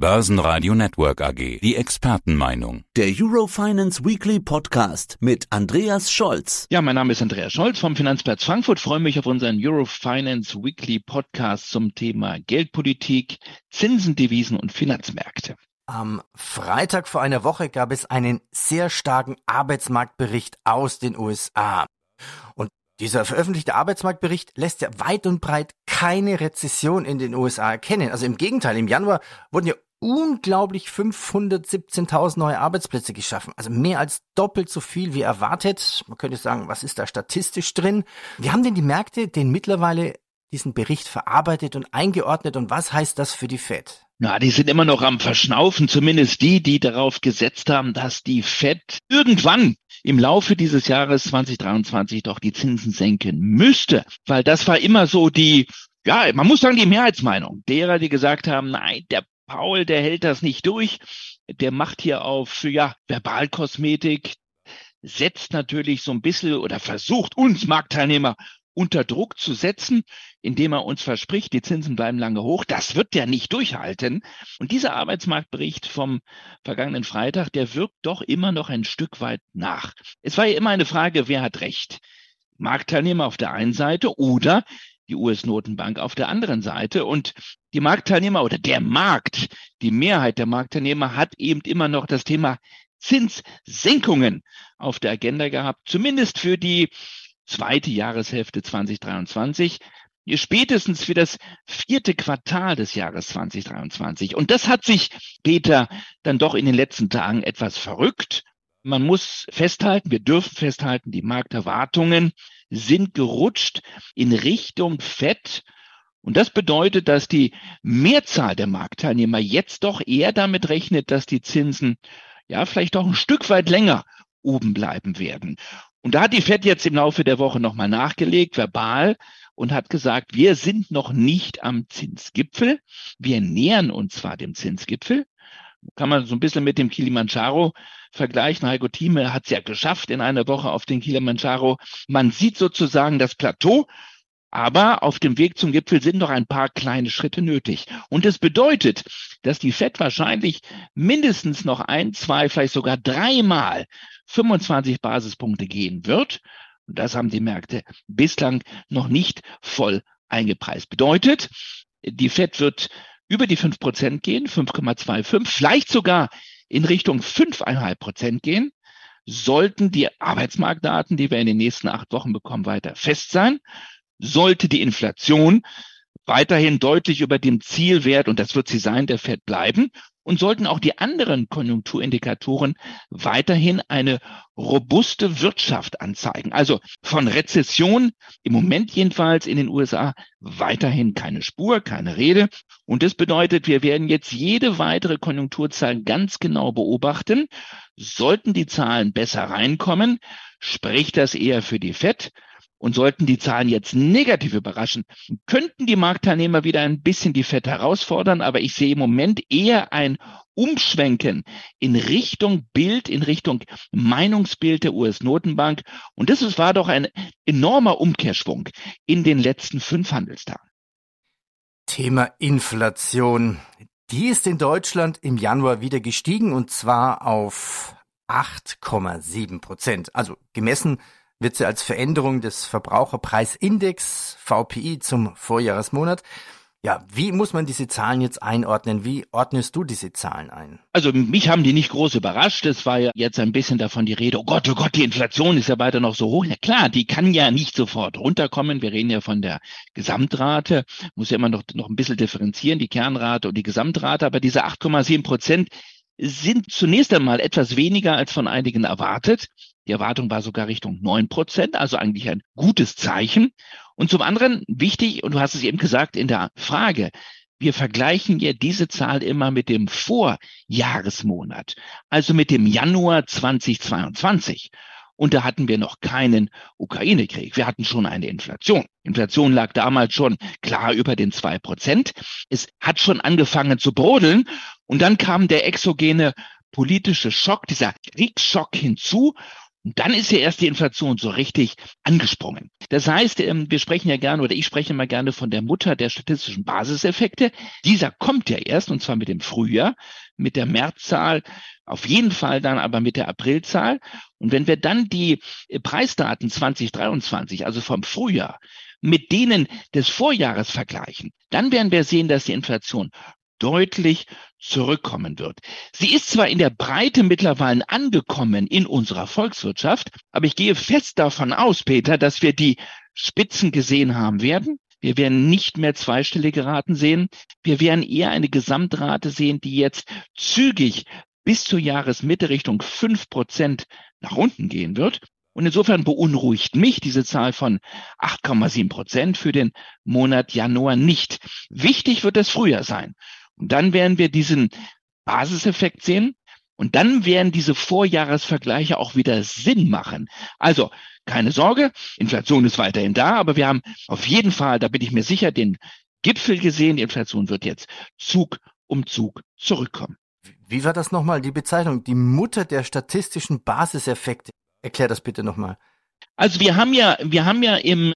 Börsenradio Network AG. Die Expertenmeinung. Der Eurofinance Weekly Podcast mit Andreas Scholz. Ja, mein Name ist Andreas Scholz vom Finanzplatz Frankfurt. Freue mich auf unseren Eurofinance Weekly Podcast zum Thema Geldpolitik, Zinsen, Devisen und Finanzmärkte. Am Freitag vor einer Woche gab es einen sehr starken Arbeitsmarktbericht aus den USA. Und dieser veröffentlichte Arbeitsmarktbericht lässt ja weit und breit keine Rezession in den USA erkennen. Also im Gegenteil, im Januar wurden ja unglaublich 517.000 neue Arbeitsplätze geschaffen. Also mehr als doppelt so viel wie erwartet. Man könnte sagen, was ist da statistisch drin? Wie haben denn die Märkte den mittlerweile diesen Bericht verarbeitet und eingeordnet und was heißt das für die Fed? Ja, die sind immer noch am Verschnaufen, zumindest die, die darauf gesetzt haben, dass die Fed irgendwann im Laufe dieses Jahres 2023 doch die Zinsen senken müsste, weil das war immer so die ja, man muss sagen, die Mehrheitsmeinung derer, die gesagt haben, nein, der Paul, der hält das nicht durch. Der macht hier auf, ja, Verbalkosmetik, setzt natürlich so ein bisschen oder versucht uns Marktteilnehmer unter Druck zu setzen, indem er uns verspricht, die Zinsen bleiben lange hoch. Das wird der nicht durchhalten. Und dieser Arbeitsmarktbericht vom vergangenen Freitag, der wirkt doch immer noch ein Stück weit nach. Es war ja immer eine Frage, wer hat recht? Marktteilnehmer auf der einen Seite oder die US-Notenbank auf der anderen Seite. Und die Marktteilnehmer oder der Markt, die Mehrheit der Marktteilnehmer hat eben immer noch das Thema Zinssenkungen auf der Agenda gehabt, zumindest für die zweite Jahreshälfte 2023 spätestens für das vierte Quartal des Jahres 2023. Und das hat sich, Peter, dann doch in den letzten Tagen etwas verrückt. Man muss festhalten, wir dürfen festhalten, die Markterwartungen sind gerutscht in Richtung Fett. Und das bedeutet, dass die Mehrzahl der Marktteilnehmer jetzt doch eher damit rechnet, dass die Zinsen ja vielleicht auch ein Stück weit länger oben bleiben werden. Und da hat die Fed jetzt im Laufe der Woche nochmal nachgelegt, verbal, und hat gesagt, wir sind noch nicht am Zinsgipfel. Wir nähern uns zwar dem Zinsgipfel, kann man so ein bisschen mit dem Kilimanjaro vergleichen. Heiko Thieme hat es ja geschafft in einer Woche auf den Kilimanjaro. Man sieht sozusagen das Plateau, aber auf dem Weg zum Gipfel sind noch ein paar kleine Schritte nötig. Und es bedeutet, dass die FED wahrscheinlich mindestens noch ein, zwei, vielleicht sogar dreimal 25 Basispunkte gehen wird. Und das haben die Märkte bislang noch nicht voll eingepreist. Bedeutet, die FED wird über die fünf Prozent gehen, 5,25, vielleicht sogar in Richtung 5,5 Prozent gehen, sollten die Arbeitsmarktdaten, die wir in den nächsten acht Wochen bekommen, weiter fest sein. Sollte die Inflation weiterhin deutlich über dem Zielwert, und das wird sie sein, der Fed bleiben, und sollten auch die anderen Konjunkturindikatoren weiterhin eine robuste Wirtschaft anzeigen. Also von Rezession im Moment jedenfalls in den USA weiterhin keine Spur, keine Rede. Und das bedeutet, wir werden jetzt jede weitere Konjunkturzahl ganz genau beobachten. Sollten die Zahlen besser reinkommen, spricht das eher für die FED. Und sollten die Zahlen jetzt negativ überraschen, könnten die Marktteilnehmer wieder ein bisschen die FED herausfordern. Aber ich sehe im Moment eher ein Umschwenken in Richtung Bild, in Richtung Meinungsbild der US-Notenbank. Und das war doch ein enormer Umkehrschwung in den letzten fünf Handelstagen. Thema Inflation. Die ist in Deutschland im Januar wieder gestiegen und zwar auf 8,7 Prozent. Also gemessen wird sie als Veränderung des Verbraucherpreisindex VPI zum Vorjahresmonat. Ja, wie muss man diese Zahlen jetzt einordnen? Wie ordnest du diese Zahlen ein? Also mich haben die nicht groß überrascht. Es war ja jetzt ein bisschen davon die Rede, oh Gott, oh Gott, die Inflation ist ja weiter noch so hoch. Ja klar, die kann ja nicht sofort runterkommen. Wir reden ja von der Gesamtrate, muss ja immer noch, noch ein bisschen differenzieren, die Kernrate und die Gesamtrate. Aber diese 8,7 Prozent sind zunächst einmal etwas weniger als von einigen erwartet. Die Erwartung war sogar Richtung neun Prozent, also eigentlich ein gutes Zeichen. Und zum anderen wichtig, und du hast es eben gesagt in der Frage, wir vergleichen ja diese Zahl immer mit dem Vorjahresmonat, also mit dem Januar 2022. Und da hatten wir noch keinen Ukraine-Krieg. Wir hatten schon eine Inflation. Inflation lag damals schon klar über den zwei Prozent. Es hat schon angefangen zu brodeln. Und dann kam der exogene politische Schock, dieser Kriegsschock hinzu. Und dann ist ja erst die Inflation so richtig angesprungen. Das heißt, ähm, wir sprechen ja gerne oder ich spreche mal gerne von der Mutter der statistischen Basiseffekte. Dieser kommt ja erst und zwar mit dem Frühjahr, mit der Märzzahl, auf jeden Fall dann aber mit der Aprilzahl. Und wenn wir dann die äh, Preisdaten 2023, also vom Frühjahr, mit denen des Vorjahres vergleichen, dann werden wir sehen, dass die Inflation deutlich zurückkommen wird. Sie ist zwar in der Breite mittlerweile angekommen in unserer Volkswirtschaft, aber ich gehe fest davon aus, Peter, dass wir die Spitzen gesehen haben werden. Wir werden nicht mehr zweistellige Raten sehen. Wir werden eher eine Gesamtrate sehen, die jetzt zügig bis zur Jahresmitte Richtung fünf Prozent nach unten gehen wird. Und insofern beunruhigt mich diese Zahl von 8,7 Prozent für den Monat Januar nicht. Wichtig wird das Frühjahr sein. Und dann werden wir diesen Basiseffekt sehen. Und dann werden diese Vorjahresvergleiche auch wieder Sinn machen. Also keine Sorge, Inflation ist weiterhin da, aber wir haben auf jeden Fall, da bin ich mir sicher, den Gipfel gesehen. Die Inflation wird jetzt Zug um Zug zurückkommen. Wie war das nochmal, die Bezeichnung? Die Mutter der statistischen Basiseffekte. Erklär das bitte nochmal. Also wir haben ja, wir haben ja im im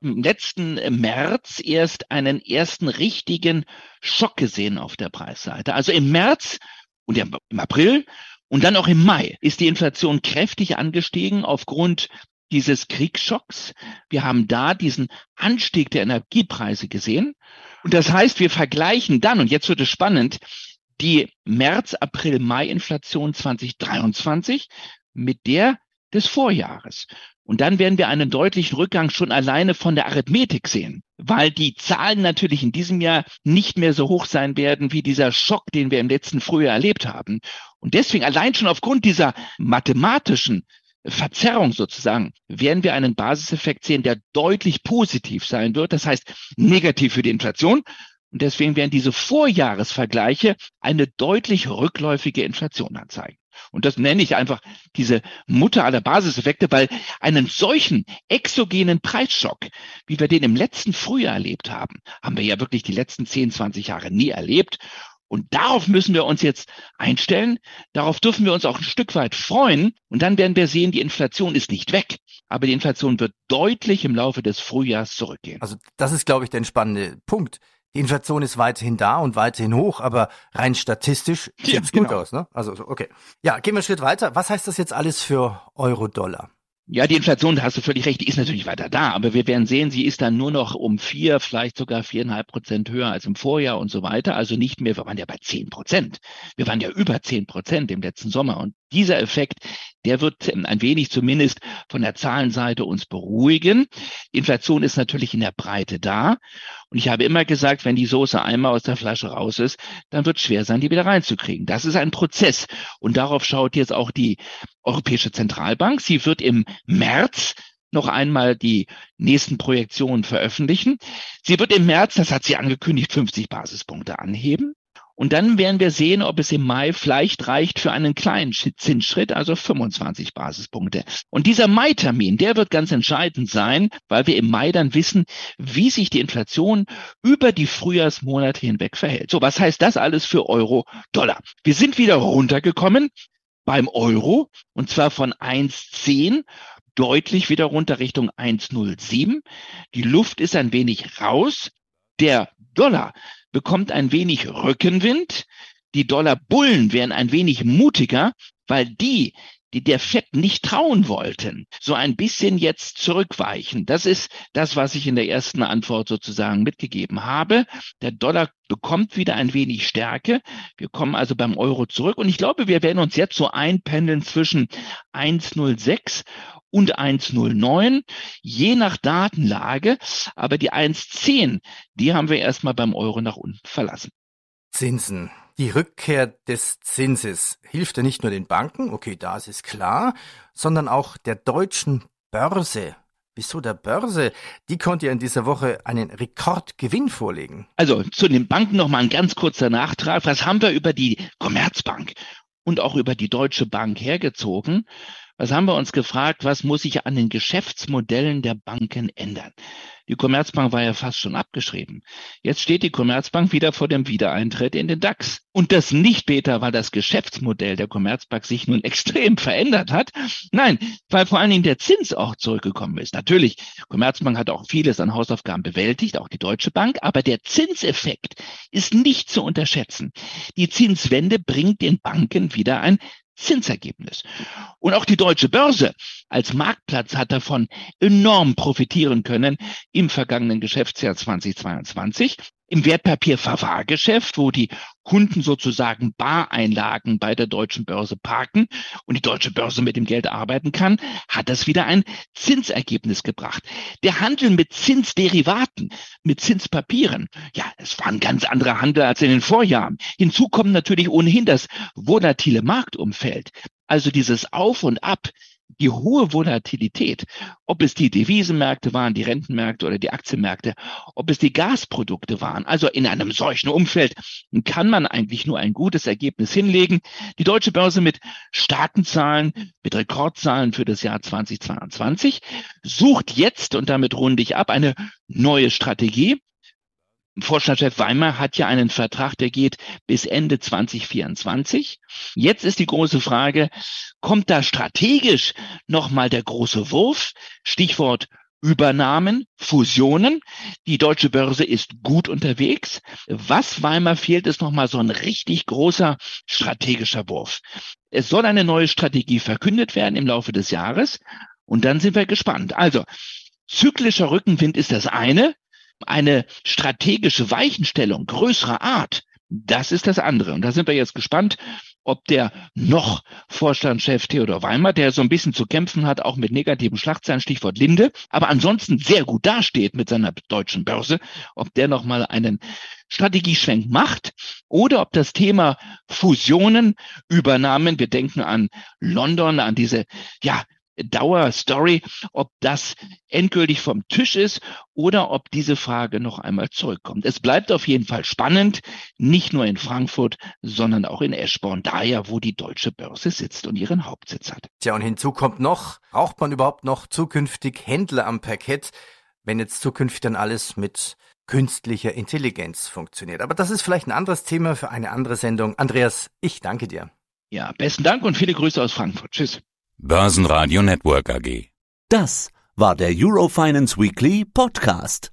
letzten März erst einen ersten richtigen Schock gesehen auf der Preisseite. Also im März und im April und dann auch im Mai ist die Inflation kräftig angestiegen aufgrund dieses Kriegsschocks. Wir haben da diesen Anstieg der Energiepreise gesehen. Und das heißt, wir vergleichen dann, und jetzt wird es spannend, die März, April, Mai-Inflation 2023 mit der des Vorjahres. Und dann werden wir einen deutlichen Rückgang schon alleine von der Arithmetik sehen, weil die Zahlen natürlich in diesem Jahr nicht mehr so hoch sein werden wie dieser Schock, den wir im letzten Frühjahr erlebt haben. Und deswegen allein schon aufgrund dieser mathematischen Verzerrung sozusagen, werden wir einen Basiseffekt sehen, der deutlich positiv sein wird. Das heißt, negativ für die Inflation. Und deswegen werden diese Vorjahresvergleiche eine deutlich rückläufige Inflation anzeigen. Und das nenne ich einfach diese Mutter aller Basiseffekte, weil einen solchen exogenen Preisschock, wie wir den im letzten Frühjahr erlebt haben, haben wir ja wirklich die letzten 10, 20 Jahre nie erlebt. Und darauf müssen wir uns jetzt einstellen. Darauf dürfen wir uns auch ein Stück weit freuen. Und dann werden wir sehen, die Inflation ist nicht weg, aber die Inflation wird deutlich im Laufe des Frühjahrs zurückgehen. Also das ist, glaube ich, der entspannende Punkt. Die Inflation ist weiterhin da und weiterhin hoch, aber rein statistisch sieht es ja, gut genau. aus. Ne? Also okay. Ja, gehen wir einen Schritt weiter. Was heißt das jetzt alles für Euro-Dollar? Ja, die Inflation, da hast du völlig recht, die ist natürlich weiter da, aber wir werden sehen, sie ist dann nur noch um vier, vielleicht sogar viereinhalb Prozent höher als im Vorjahr und so weiter. Also nicht mehr, wir waren ja bei zehn Prozent. Wir waren ja über zehn Prozent im letzten Sommer. Und dieser Effekt, der wird ein wenig zumindest von der Zahlenseite uns beruhigen. Inflation ist natürlich in der Breite da. Und ich habe immer gesagt, wenn die Soße einmal aus der Flasche raus ist, dann wird es schwer sein, die wieder reinzukriegen. Das ist ein Prozess. Und darauf schaut jetzt auch die Europäische Zentralbank. Sie wird im März noch einmal die nächsten Projektionen veröffentlichen. Sie wird im März, das hat sie angekündigt, 50 Basispunkte anheben. Und dann werden wir sehen, ob es im Mai vielleicht reicht für einen kleinen Zinsschritt, also 25 Basispunkte. Und dieser Mai-Termin, der wird ganz entscheidend sein, weil wir im Mai dann wissen, wie sich die Inflation über die Frühjahrsmonate hinweg verhält. So, was heißt das alles für Euro, Dollar? Wir sind wieder runtergekommen beim Euro und zwar von 1,10 deutlich wieder runter Richtung 1,07. Die Luft ist ein wenig raus. Der Dollar bekommt ein wenig Rückenwind. Die Dollarbullen werden ein wenig mutiger, weil die, die der FED nicht trauen wollten, so ein bisschen jetzt zurückweichen. Das ist das, was ich in der ersten Antwort sozusagen mitgegeben habe. Der Dollar bekommt wieder ein wenig Stärke. Wir kommen also beim Euro zurück und ich glaube, wir werden uns jetzt so einpendeln zwischen 1,06 und 1,09, je nach Datenlage. Aber die 1,10, die haben wir erstmal beim Euro nach unten verlassen. Zinsen. Die Rückkehr des Zinses hilft ja nicht nur den Banken, okay, das ist klar, sondern auch der deutschen Börse. Wieso der Börse? Die konnte ja in dieser Woche einen Rekordgewinn vorlegen. Also zu den Banken nochmal ein ganz kurzer Nachtrag. Was haben wir über die Commerzbank und auch über die Deutsche Bank hergezogen? Was haben wir uns gefragt? Was muss sich an den Geschäftsmodellen der Banken ändern? Die Commerzbank war ja fast schon abgeschrieben. Jetzt steht die Commerzbank wieder vor dem Wiedereintritt in den DAX. Und das nicht, Peter, weil das Geschäftsmodell der Commerzbank sich nun extrem verändert hat. Nein, weil vor allen Dingen der Zins auch zurückgekommen ist. Natürlich, Commerzbank hat auch vieles an Hausaufgaben bewältigt, auch die Deutsche Bank, aber der Zinseffekt ist nicht zu unterschätzen. Die Zinswende bringt den Banken wieder ein Zinsergebnis. Und auch die deutsche Börse als Marktplatz hat davon enorm profitieren können im vergangenen Geschäftsjahr 2022. Im Wertpapierverwahrgeschäft, wo die Kunden sozusagen Bareinlagen bei der deutschen Börse parken und die deutsche Börse mit dem Geld arbeiten kann, hat das wieder ein Zinsergebnis gebracht. Der Handel mit Zinsderivaten, mit Zinspapieren, ja, es war ein ganz anderer Handel als in den Vorjahren. Hinzu kommt natürlich ohnehin das volatile Marktumfeld. Also dieses Auf und Ab die hohe Volatilität, ob es die Devisenmärkte waren, die Rentenmärkte oder die Aktienmärkte, ob es die Gasprodukte waren. Also in einem solchen Umfeld kann man eigentlich nur ein gutes Ergebnis hinlegen. Die deutsche Börse mit starken Zahlen, mit Rekordzahlen für das Jahr 2022 sucht jetzt, und damit runde ich ab, eine neue Strategie. Vorstandschef Weimar hat ja einen Vertrag, der geht bis Ende 2024. Jetzt ist die große Frage, kommt da strategisch nochmal der große Wurf? Stichwort Übernahmen, Fusionen. Die deutsche Börse ist gut unterwegs. Was Weimar fehlt, ist nochmal so ein richtig großer strategischer Wurf. Es soll eine neue Strategie verkündet werden im Laufe des Jahres. Und dann sind wir gespannt. Also, zyklischer Rückenwind ist das eine eine strategische Weichenstellung größerer Art, das ist das andere. Und da sind wir jetzt gespannt, ob der noch Vorstandschef Theodor Weimer, der so ein bisschen zu kämpfen hat, auch mit negativen Schlagzeilen, Stichwort Linde, aber ansonsten sehr gut dasteht mit seiner deutschen Börse, ob der nochmal einen Strategieschwenk macht oder ob das Thema Fusionen, Übernahmen, wir denken an London, an diese, ja, Dauerstory, ob das endgültig vom Tisch ist oder ob diese Frage noch einmal zurückkommt. Es bleibt auf jeden Fall spannend, nicht nur in Frankfurt, sondern auch in Eschborn, daher, wo die deutsche Börse sitzt und ihren Hauptsitz hat. Tja, und hinzu kommt noch, braucht man überhaupt noch zukünftig Händler am Parkett, wenn jetzt zukünftig dann alles mit künstlicher Intelligenz funktioniert. Aber das ist vielleicht ein anderes Thema für eine andere Sendung. Andreas, ich danke dir. Ja, besten Dank und viele Grüße aus Frankfurt. Tschüss. Börsenradio Network AG. Das war der Eurofinance Weekly Podcast.